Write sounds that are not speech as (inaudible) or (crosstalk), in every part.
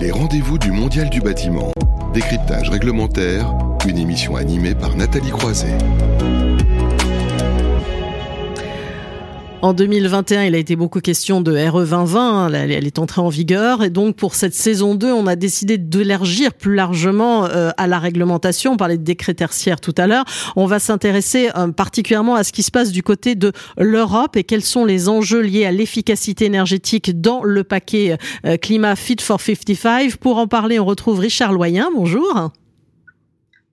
Les rendez-vous du Mondial du bâtiment. Décryptage réglementaire, une émission animée par Nathalie Croiset. En 2021, il a été beaucoup question de RE 2020, elle est entrée en vigueur et donc pour cette saison 2, on a décidé d'élargir plus largement euh, à la réglementation, on parlait de décret tertiaire tout à l'heure, on va s'intéresser euh, particulièrement à ce qui se passe du côté de l'Europe et quels sont les enjeux liés à l'efficacité énergétique dans le paquet euh, climat Fit for 55. Pour en parler, on retrouve Richard Loyen, bonjour.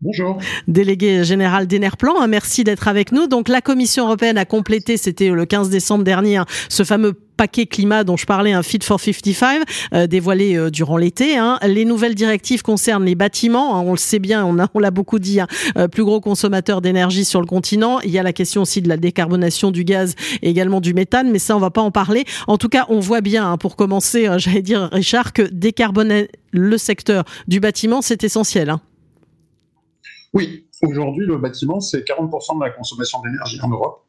Bonjour. Délégué général d'Enerplan, hein, merci d'être avec nous. Donc la Commission européenne a complété, c'était le 15 décembre dernier, hein, ce fameux paquet climat dont je parlais, un Fit for 55, euh, dévoilé euh, durant l'été. Hein. Les nouvelles directives concernent les bâtiments. on le sait bien, on, l'a beaucoup dit, euh, plus gros consommateur d'énergie sur le continent. Il y a la question aussi de la décarbonation du gaz et également du méthane, mais ça, on va pas en parler. En tout cas, on voit bien, pour commencer, j'allais dire, Richard, que décarboner le secteur du bâtiment, c'est essentiel. Oui, aujourd'hui, le bâtiment, c'est 40% de la consommation d'énergie en Europe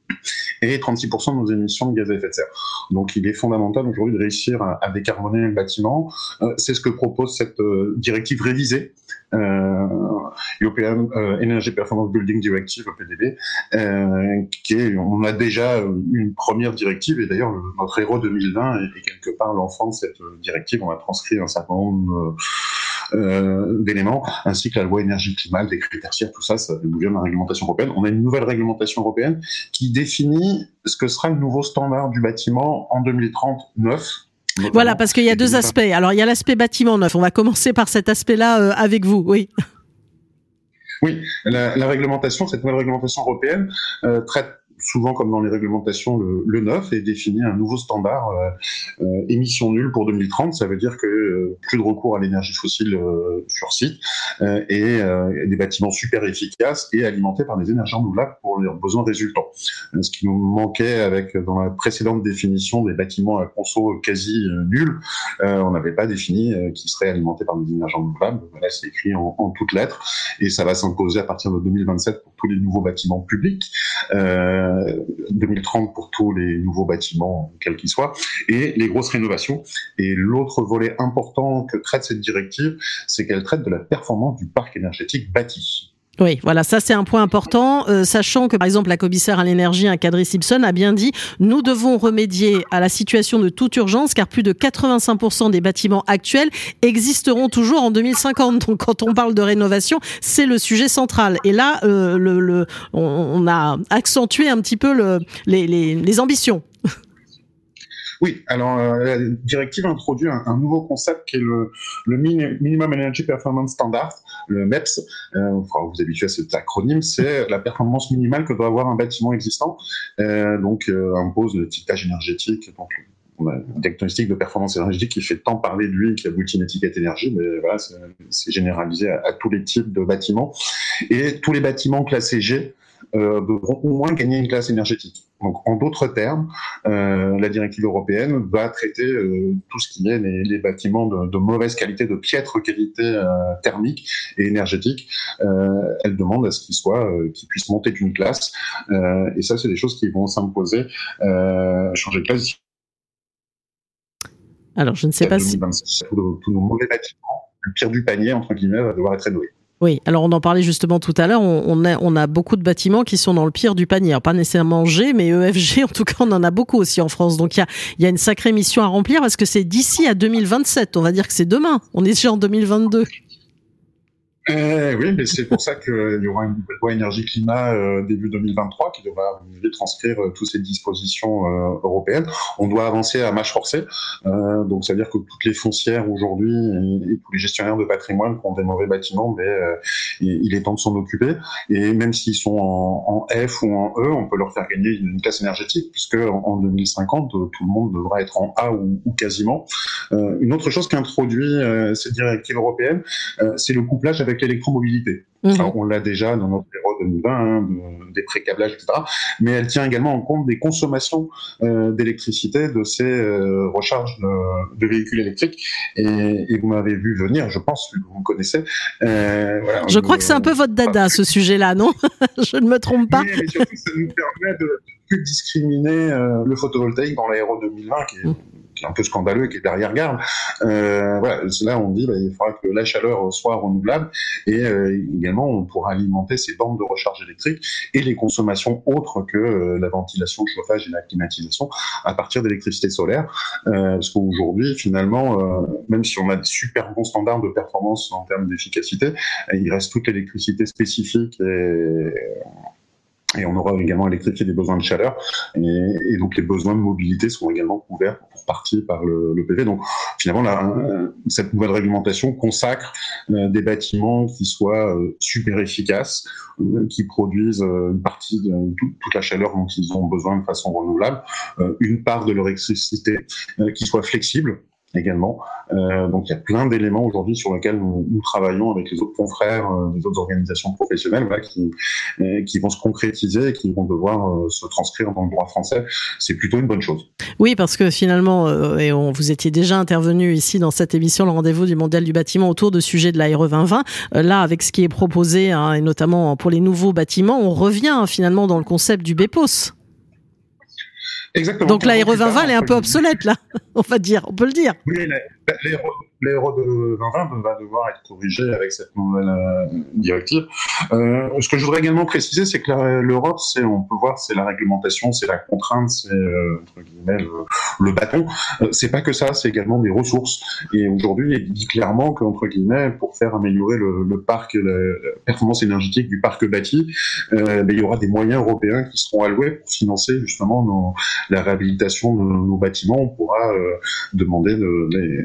et 36% de nos émissions de gaz à effet de serre. Donc il est fondamental aujourd'hui de réussir à, décarboner le bâtiment. Euh, c'est ce que propose cette euh, directive révisée, euh, European Energy Performance Building Directive, EPDB, qui est, on a déjà une première directive, et d'ailleurs notre héros 2020 est, quelque part l'enfant de cette directive. On a transcrit un certain nombre euh, d'éléments, ainsi que la loi énergie-climat, des critères tout ça, ça vient de la réglementation européenne. On a une nouvelle réglementation européenne qui définit ce que sera le nouveau standard du bâtiment en 2039. Voilà, parce qu'il y a deux aspects. Alors, il y a l'aspect bâtiment neuf. On va commencer par cet aspect-là euh, avec vous, oui. Oui, la, la, réglementation, cette nouvelle réglementation européenne euh, traite souvent comme dans les réglementations, le, le neuf et définit un nouveau standard euh, euh, émission nulle pour 2030. Ça veut dire que euh, plus de recours à l'énergie fossile euh, sur site et des bâtiments super efficaces et alimentés par des énergies renouvelables pour leurs besoins résultants. Ce qui nous manquait avec dans la précédente définition des bâtiments à conso quasi nuls, on n'avait pas défini qui seraient alimentés par des énergies renouvelables. Là, c'est écrit en, toutes lettres et ça va s'imposer à partir de 2027 pour tous les nouveaux bâtiments publics. 2030 pour tous les nouveaux bâtiments, quels qu'ils soient, et les grosses rénovations. Et l'autre volet important que traite cette directive, c'est qu'elle traite de la performance du parc énergétique bâti. Oui, voilà, ça c'est un point important, euh, sachant que par exemple la commissaire à l'énergie, un Kadri Simpson, a bien dit nous devons remédier à la situation de toute urgence car plus de 85% des bâtiments actuels existeront toujours en 2050. Donc quand on parle de rénovation, c'est le sujet central. Et là, euh, le, le, on, a accentué un petit peu le, les, ambitions. Oui, alors euh, la directive introduit un, un, nouveau concept qui est le, le Minimum Energy Performance Standard, le MEPS. Euh, enfin, vous habituez à cet acronyme, c'est la performance minimale que doit avoir un bâtiment existant. Euh, donc, euh, impose le titrage énergétique, donc un diagnostic de performance énergétique qui fait tant parler de lui, qui aboutit à une étiquette énergie, mais voilà, c'est généralisé à, tous les types de bâtiments. Et tous les bâtiments classés G euh, devront au moins gagner une classe énergétique. Donc, en d'autres termes, euh, la directive européenne va traiter euh, tout ce qui est les, les bâtiments de, de, mauvaise qualité, de piètre qualité euh, thermique et énergétique. Elle demande à ce qu'ils soient, qu'ils puissent monter d'une classe. et ça, c'est des choses qui vont s'imposer, changer de classe. Alors, je ne sais pas si tous nos mauvais bâtiments, le pire du panier entre guillemets, va devoir être rénové. Oui, alors on en parlait justement tout à l'heure, on, a, on a beaucoup de bâtiments qui sont dans le pire du panier. Pas nécessairement G, mais EFG, (laughs) en tout cas, on en a beaucoup aussi en France. Donc il y a, y a une sacrée mission à remplir parce que c'est d'ici à 2027. On va dire que c'est demain. On est déjà en 2022. Euh, oui, mais c'est pour ça qu'il y aura une loi énergie-climat euh, début 2023 qui devra transcrire euh, toutes ces dispositions euh, européennes. On doit avancer à marche forcée, euh, donc ça veut dire que toutes les foncières aujourd'hui et, tous les gestionnaires de patrimoine qui ont des mauvais bâtiments, mais il est temps de s'en occuper. Et même s'ils sont en, F ou en E, on peut leur faire gagner une classe énergétique, puisque en, en 2050, tout le monde devra être en A ou, ou quasiment. une autre chose qu'introduit cette directive européenne, c'est le couplage avec l'électromobilité. Mmh. on l'a déjà dans notre héros 2020, hein, de, des précablages, etc. Mais elle tient également en compte des consommations euh, d'électricité de ces euh, recharges de, de, véhicules électriques. Et, et vous m'avez vu venir, je pense, que vous me connaissez. Euh, voilà, je crois que c'est un peu votre dada, ce sujet-là, non (laughs) Je ne me trompe pas. Oui, mais surtout, ça nous permet de plus discriminer euh, le photovoltaïque dans l'aéro 2020, qui est, mmh un peu scandaleux et qui est derrière garde. Euh, voilà, là on dit bah, il faudra que la chaleur soit renouvelable et euh, également on pourra alimenter ces bandes de recharge électrique et les consommations autres que euh, la ventilation, le chauffage et la climatisation à partir d'électricité solaire. Parce qu'aujourd'hui finalement, même si on a des super bons standards de performance en termes d'efficacité, il reste toute l'électricité spécifique et et on aura également électrifié des besoins de chaleur. Et, donc les besoins de mobilité seront également couverts pour partie par le, le PV. Donc finalement, là, cette nouvelle réglementation consacre euh, des bâtiments qui soient euh, super efficaces, euh, qui produisent une partie de toute la chaleur dont ils ont besoin de façon renouvelable, une part de leur électricité qui soit flexible également. Euh, donc il y a plein d'éléments aujourd'hui sur lesquels nous, travaillons avec les autres confrères euh, des autres organisations professionnelles euh, qui vont se concrétiser et qui vont devoir euh, se transcrire dans le droit français. C'est plutôt une bonne chose. Oui, parce que finalement, et on, vous étiez déjà intervenu ici dans cette émission, le rendez-vous du mondial du bâtiment autour de sujet de l'ARE 2020. là, avec ce qui est proposé, hein, et notamment pour les nouveaux bâtiments, on revient finalement dans le concept du BEPOS. Exactement. Donc l'ARE 2020, elle est un peu obsolète là, (laughs) on va dire, on peut le dire. Oui, l'héros de 2020 va devoir être corrigé avec cette nouvelle euh, directive. Euh, ce que je voudrais également préciser, c'est que l'Europe, on peut voir, c'est la réglementation, c'est la contrainte, c'est euh, entre le, le bâton. Euh, c'est pas que ça, c'est également des ressources. Et aujourd'hui, il dit clairement qu'entre guillemets, pour faire améliorer le, parc, la, performance énergétique du parc bâti, euh, ben, il y aura des moyens européens qui seront alloués pour financer justement la réhabilitation de nos bâtiments. On pourra demander de, de,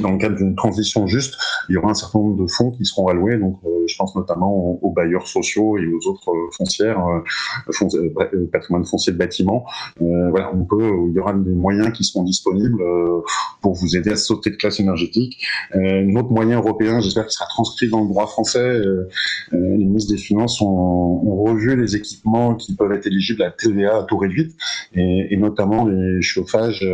dans le cadre d'une transition juste, il y aura un certain nombre de fonds qui seront alloués. Euh, je pense notamment aux, bailleurs sociaux et aux autres euh, foncières, euh, euh, patrimoine foncier de bâtiments. voilà, on peut, il y aura des moyens qui seront disponibles pour vous aider à sauter de classe énergétique. un autre moyen européen, j'espère qu'il sera transcrit dans le droit français. les ministres des Finances ont, ont, revu les équipements qui peuvent être éligibles à TVA à taux réduit, et, et notamment les chauffages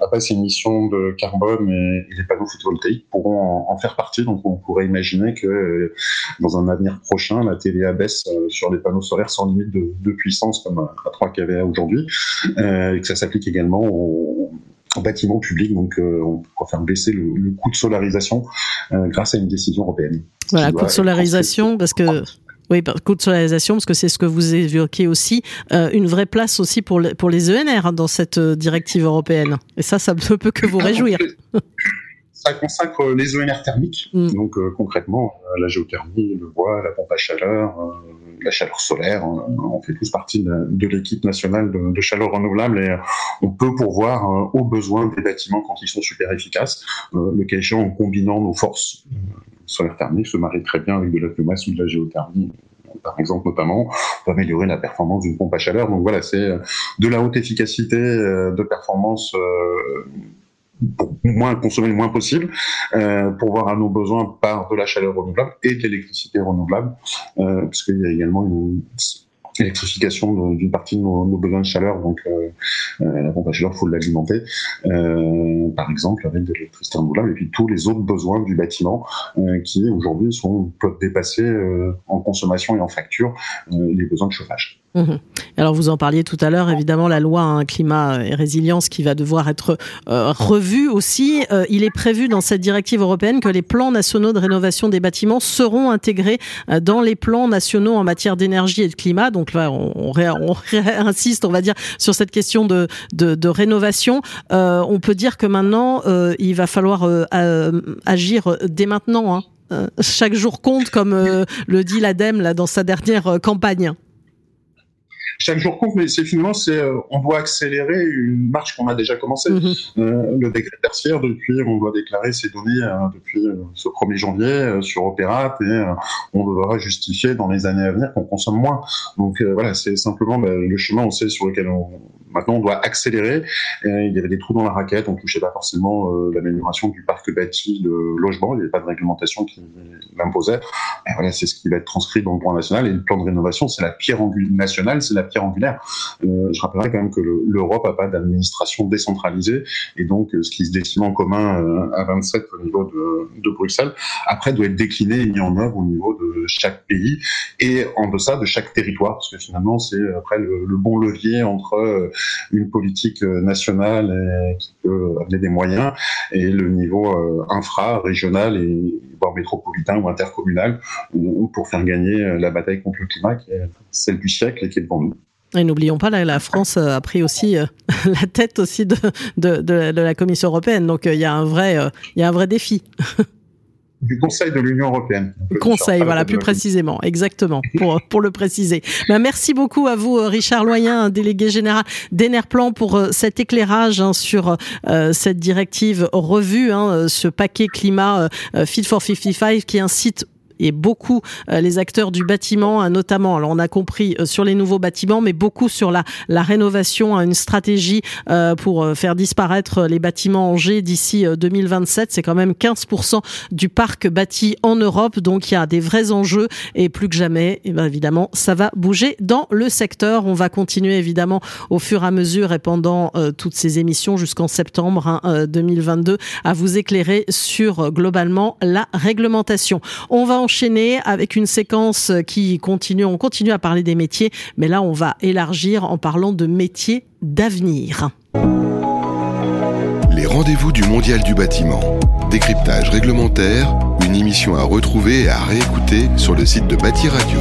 à basse émission de carbone et, les panneaux photovoltaïques pourront en, faire partie. Donc on pourrait imaginer que euh, dans un avenir prochain, la TVA baisse euh, sur les panneaux solaires sans limite de, puissance comme à 3 kVA aujourd'hui, euh, et que ça s'applique également aux, bâtiments publics, donc on pourra faire baisser le, coût de solarisation grâce à une décision européenne. Voilà, coût de solarisation, parce que oui, coût de solarisation, parce que c'est ce que vous évoquez aussi, une vraie place aussi pour, pour les ENR hein, dans cette directive européenne. Et ça, ça ne peut que vous réjouir. (laughs) ça consacre les ENR thermiques, mm. donc euh, concrètement euh, la géothermie, le bois, la pompe à chaleur, euh, la chaleur solaire. on fait tous partie de, l'équipe nationale de, chaleur renouvelable et on peut pourvoir aux besoins des bâtiments quand ils sont super efficaces, le cas échéant en combinant nos forces. solaire thermique se marie très bien avec de la biomasse ou de la géothermie par exemple notamment, pour améliorer la performance d'une pompe à chaleur. Donc voilà, c'est de la haute efficacité de performance moins consommer le moins possible, euh, pour voir à nos besoins par de la chaleur renouvelable et de l'électricité renouvelable, euh, parce qu'il y a également une électrification d'une partie de nos, besoins de chaleur, donc euh, euh, la pompe à chaleur, il faut l'alimenter, euh, par exemple avec de l'électricité renouvelable, et puis tous les autres besoins du bâtiment qui aujourd'hui sont peuvent dépasser en consommation et en facture les besoins de chauffage. Mmh. Alors vous en parliez tout à l'heure, évidemment la loi un climat et résilience qui va devoir être revue aussi. il est prévu dans cette directive européenne que les plans nationaux de rénovation des bâtiments seront intégrés dans les plans nationaux en matière d'énergie et de climat. Donc là, on, (laughs) insiste, on va dire, sur cette question de, de, rénovation. Euh, on peut dire que maintenant, euh, il va falloir euh, agir dès maintenant. Hein. chaque jour compte, comme le dit l'ADEME là dans sa dernière campagne chaque jour compte, mais c'est finalement, c'est, euh, on doit accélérer une marche qu'on a déjà commencée. Mhm. Euh, le décret tertiaire, depuis, on doit déclarer ces données euh, depuis ce 1er janvier sur Opérat et on devra justifier dans les années à venir qu'on consomme moins. Donc voilà, c'est simplement bah, le chemin, on sait, sur lequel on, maintenant on doit accélérer. il y avait des trous dans la raquette, on touchait pas forcément l'amélioration du parc bâti de logement, il n'y avait pas de réglementation qui l'imposait. voilà, c'est ce qui va être transcrit dans le droit national et le plan de rénovation, c'est la pierre angulaire nationale, c'est la angulaire. je rappellerai quand même que l'Europe n'a pas d'administration décentralisée et donc ce qui se destine en commun à 27 au niveau de, Bruxelles, après doit être décliné et mis en œuvre au niveau de chaque pays et en deçà de chaque territoire, parce que finalement c'est après le, le, bon levier entre une politique nationale qui peut amener des moyens et le niveau infra, régional et métropolitain ou intercommunal pour faire gagner la bataille contre le climat qui est celle du siècle et qui est devant nous. Et n'oublions pas, la France a pris aussi (laughs) la tête aussi de, de, de, la Commission européenne. Donc il y a un vrai, il y a un vrai défi. (laughs) du Conseil de l'Union européenne. Conseil, voilà, plus précisément, exactement, pour, pour le préciser. Ben, merci beaucoup à vous, Richard Loyen, délégué général d'Enerplan, pour euh, cet éclairage hein, sur euh, cette directive revue, hein, ce paquet climat euh, Fit for 55 qui incite et beaucoup euh, les acteurs du bâtiment, hein, notamment, alors on a compris euh, sur les nouveaux bâtiments, mais beaucoup sur la, la rénovation, hein, une stratégie euh, pour faire disparaître les bâtiments en G d'ici 2027. C'est quand même 15% du parc bâti en Europe, donc il y a des vrais enjeux et plus que jamais, eh bien évidemment, ça va bouger dans le secteur. On va continuer évidemment au fur et à mesure et pendant toutes ces émissions jusqu'en septembre 2022 hein, à vous éclairer sur globalement la réglementation. On va enchaîner avec une séquence qui continue. On continue à parler des métiers, mais là, on va élargir en parlant de métiers d'avenir. Les rendez-vous du Mondial du bâtiment. Décryptage réglementaire, une émission à retrouver et à réécouter sur le site de Bâti Radio.